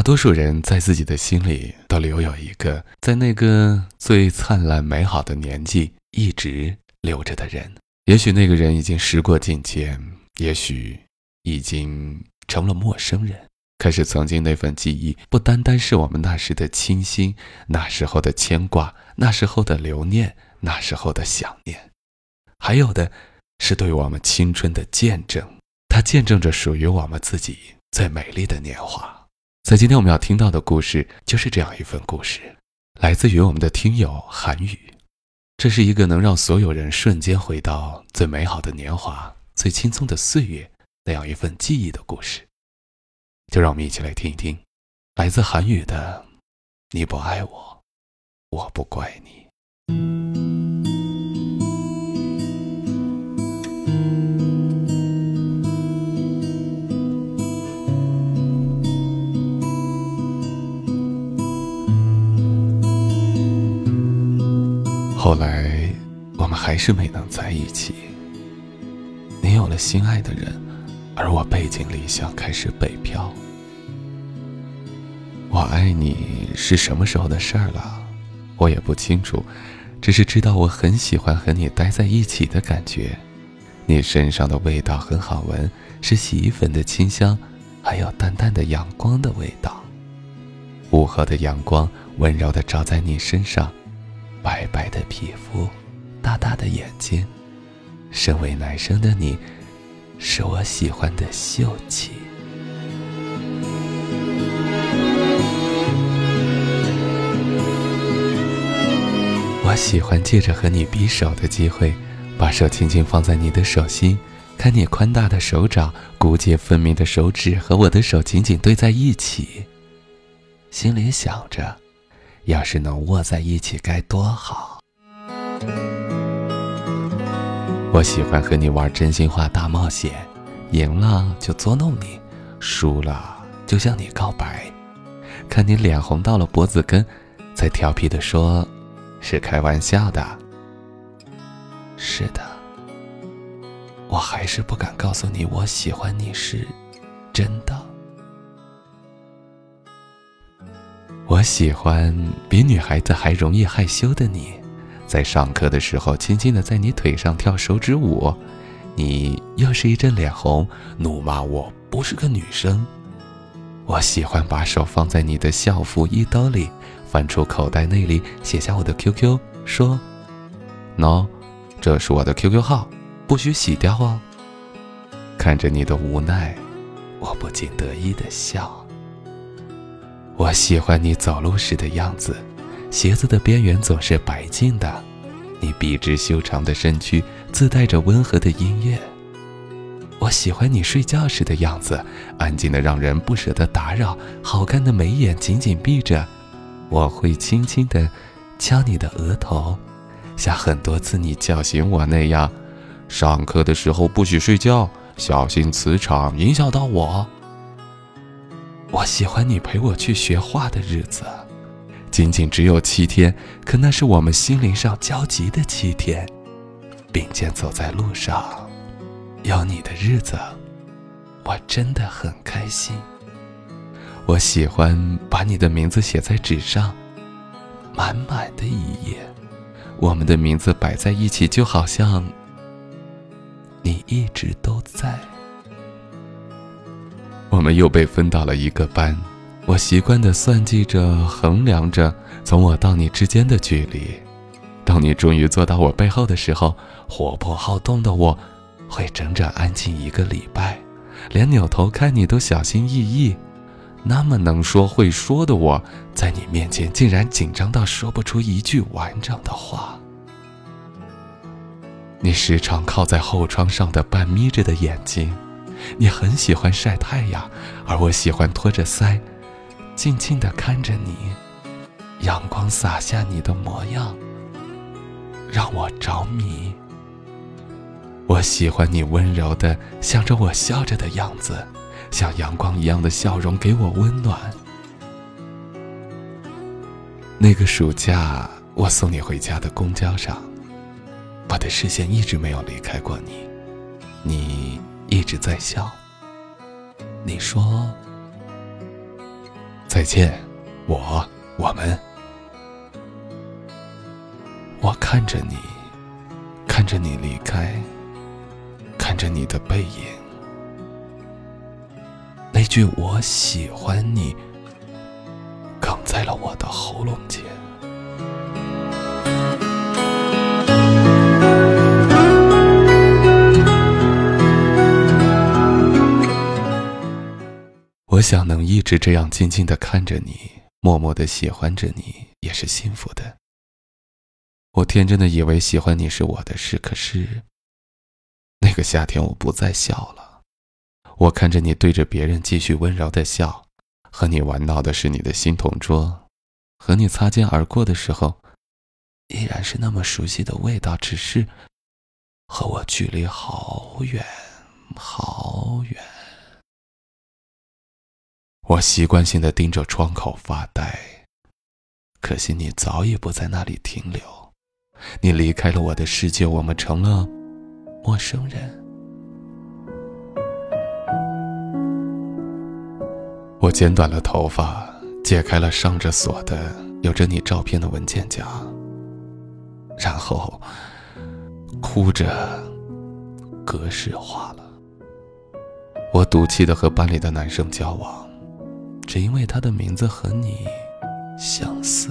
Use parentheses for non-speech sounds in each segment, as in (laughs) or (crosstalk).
大多数人在自己的心里都留有一个在那个最灿烂美好的年纪一直留着的人。也许那个人已经时过境迁，也许已经成了陌生人。可是曾经那份记忆，不单单是我们那时的清新，那时候的牵挂，那时候的留念，那时候的想念，还有的是对我们青春的见证。它见证着属于我们自己最美丽的年华。在今天我们要听到的故事，就是这样一份故事，来自于我们的听友韩宇。这是一个能让所有人瞬间回到最美好的年华、最轻松的岁月那样一份记忆的故事。就让我们一起来听一听，来自韩语的“你不爱我，我不怪你”。还是没能在一起。你有了心爱的人，而我背井离乡开始北漂。我爱你是什么时候的事儿了？我也不清楚，只是知道我很喜欢和你待在一起的感觉。你身上的味道很好闻，是洗衣粉的清香，还有淡淡的阳光的味道。午后的阳光温柔地照在你身上。白白的皮肤，大大的眼睛，身为男生的你，是我喜欢的秀气。我喜欢借着和你比手的机会，把手轻轻放在你的手心，看你宽大的手掌、骨节分明的手指和我的手紧紧对在一起，心里想着。要是能握在一起该多好！我喜欢和你玩真心话大冒险，赢了就捉弄你，输了就向你告白，看你脸红到了脖子根，才调皮的说：“是开玩笑的。”是的，我还是不敢告诉你我喜欢你是真的。我喜欢比女孩子还容易害羞的你，在上课的时候轻轻的在你腿上跳手指舞，你又是一阵脸红，怒骂我不是个女生。我喜欢把手放在你的校服衣兜里，翻出口袋内里写下我的 QQ，说：“no，这是我的 QQ 号，不许洗掉哦。”看着你的无奈，我不禁得意的笑。我喜欢你走路时的样子，鞋子的边缘总是白净的，你笔直修长的身躯自带着温和的音乐。我喜欢你睡觉时的样子，安静的让人不舍得打扰，好看的眉眼紧紧闭着，我会轻轻的敲你的额头，像很多次你叫醒我那样。上课的时候不许睡觉，小心磁场影响到我。我喜欢你陪我去学画的日子，仅仅只有七天，可那是我们心灵上交集的七天，并肩走在路上，有你的日子，我真的很开心。我喜欢把你的名字写在纸上，满满的一页，我们的名字摆在一起，就好像你一直都在。我们又被分到了一个班，我习惯地算计着、衡量着从我到你之间的距离。当你终于坐到我背后的时候，活泼好动的我，会整整安静一个礼拜，连扭头看你都小心翼翼。那么能说会说的我，在你面前竟然紧张到说不出一句完整的话。你时常靠在后窗上的半眯着的眼睛。你很喜欢晒太阳，而我喜欢托着腮，静静地看着你。阳光洒下你的模样，让我着迷。我喜欢你温柔的向着我笑着的样子，像阳光一样的笑容给我温暖。那个暑假，我送你回家的公交上，我的视线一直没有离开过你，你。一直在笑。你说，再见，我，我们。我看着你，看着你离开，看着你的背影。那句“我喜欢你”哽在了我的喉咙间。我想能一直这样静静的看着你，默默的喜欢着你，也是幸福的。我天真的以为喜欢你是我的事，可是那个夏天我不再笑了。我看着你对着别人继续温柔的笑，和你玩闹的是你的新同桌，和你擦肩而过的时候，依然是那么熟悉的味道，只是和我距离好远好远。我习惯性的盯着窗口发呆，可惜你早已不在那里停留，你离开了我的世界，我们成了陌生人。我剪短了头发，解开了上着锁的有着你照片的文件夹，然后哭着格式化了。我赌气的和班里的男生交往。只因为他的名字和你相似，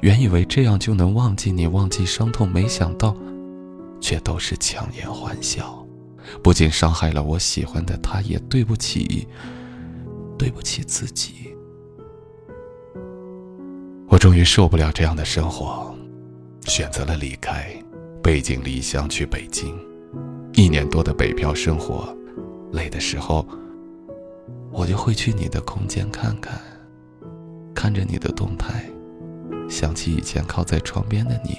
原以为这样就能忘记你，忘记伤痛，没想到，却都是强颜欢笑，不仅伤害了我喜欢的他，也对不起，对不起自己。我终于受不了这样的生活，选择了离开，背井离乡去北京，一年多的北漂生活，累的时候。我就会去你的空间看看，看着你的动态，想起以前靠在床边的你，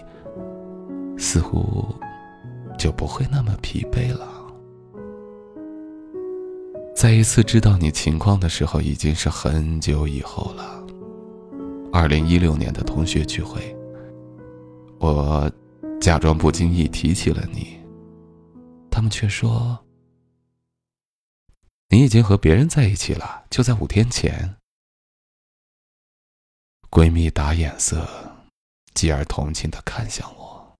似乎就不会那么疲惫了。再一次知道你情况的时候，已经是很久以后了。二零一六年的同学聚会，我假装不经意提起了你，他们却说。你已经和别人在一起了，就在五天前。闺蜜打眼色，继而同情的看向我。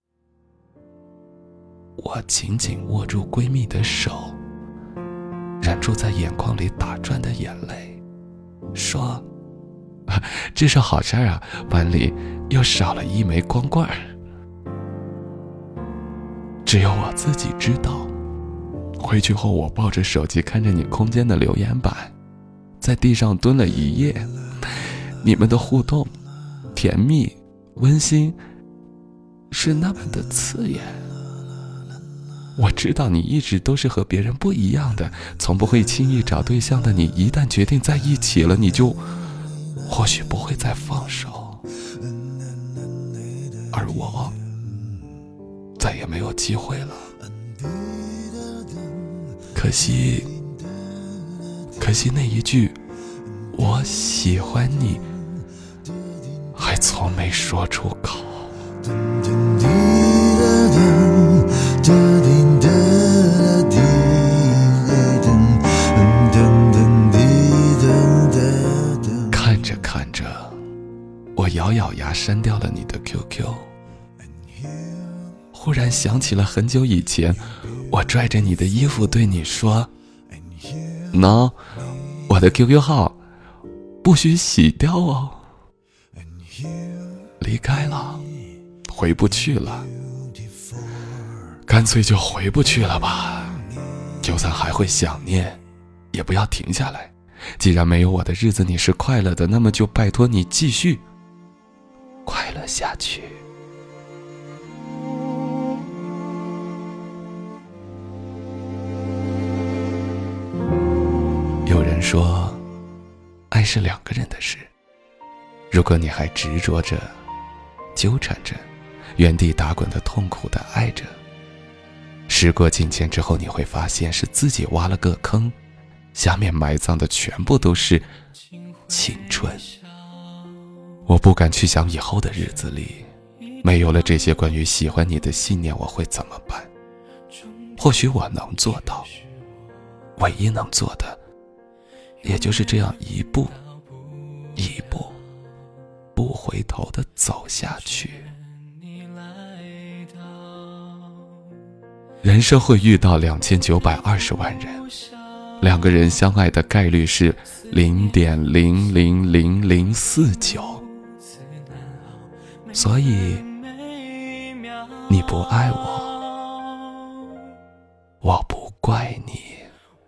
我紧紧握住闺蜜的手，忍住在眼眶里打转的眼泪，说：“ (laughs) 这是好事啊，班里又少了一枚光棍。只有我自己知道。”回去后，我抱着手机看着你空间的留言板，在地上蹲了一夜。你们的互动，甜蜜、温馨，是那么的刺眼。我知道你一直都是和别人不一样的，从不会轻易找对象的你，一旦决定在一起了，你就或许不会再放手，而我再也没有机会了。可惜，可惜那一句“我喜欢你”还从没说出口。看着看着，我咬咬牙删掉了你的 QQ。忽然想起了很久以前。我拽着你的衣服对你说：“no，我的 QQ 号不许洗掉哦。”离开了，回不去了，干脆就回不去了吧。就算还会想念，也不要停下来。既然没有我的日子你是快乐的，那么就拜托你继续快乐下去。说，爱是两个人的事。如果你还执着着、纠缠着、原地打滚的痛苦的爱着，时过境迁之后，你会发现是自己挖了个坑，下面埋葬的全部都是青春。我不敢去想以后的日子里，没有了这些关于喜欢你的信念，我会怎么办？或许我能做到，唯一能做的。也就是这样一步一步不回头的走下去。人生会遇到两千九百二十万人，两个人相爱的概率是零点零零零零四九，所以你不爱我，我不怪你。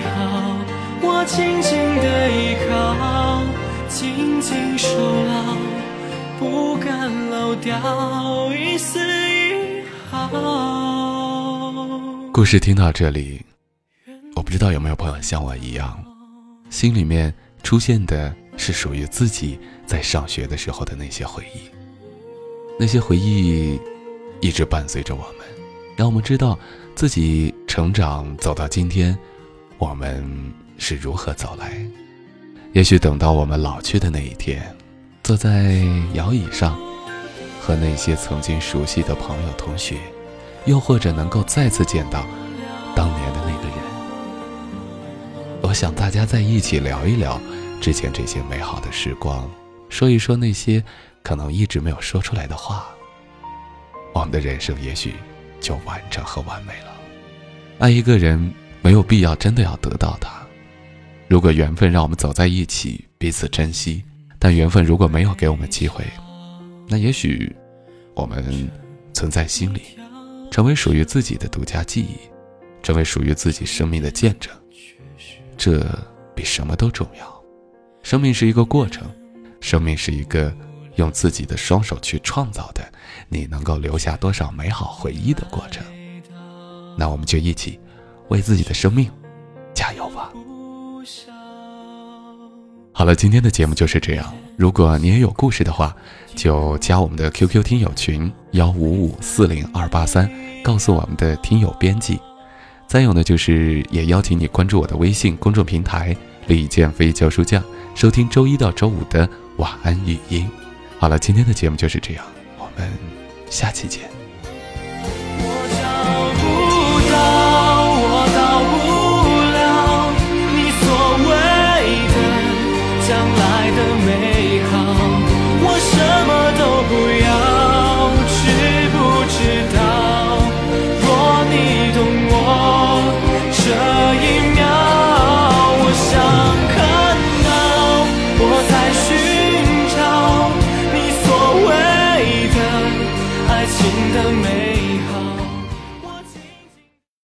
好，我静静的依靠，紧紧守牢，不敢漏掉一丝一毫。故事听到这里，我不知道有没有朋友像我一样，心里面出现的是属于自己在上学的时候的那些回忆，那些回忆一直伴随着我们，让我们知道。自己成长走到今天，我们是如何走来？也许等到我们老去的那一天，坐在摇椅上，和那些曾经熟悉的朋友、同学，又或者能够再次见到当年的那个人，我想大家在一起聊一聊之前这些美好的时光，说一说那些可能一直没有说出来的话，我们的人生也许。就完整和完美了。爱一个人没有必要真的要得到他。如果缘分让我们走在一起，彼此珍惜；但缘分如果没有给我们机会，那也许我们存在心里，成为属于自己的独家记忆，成为属于自己生命的见证。这比什么都重要。生命是一个过程，生命是一个。用自己的双手去创造的，你能够留下多少美好回忆的过程？那我们就一起为自己的生命加油吧！好了，今天的节目就是这样。如果你也有故事的话，就加我们的 QQ 听友群幺五五四零二八三，告诉我们的听友编辑。再有呢，就是也邀请你关注我的微信公众平台“李建飞教书匠”，收听周一到周五的晚安语音。好了，今天的节目就是这样，我们下期见。将来的美好。我什么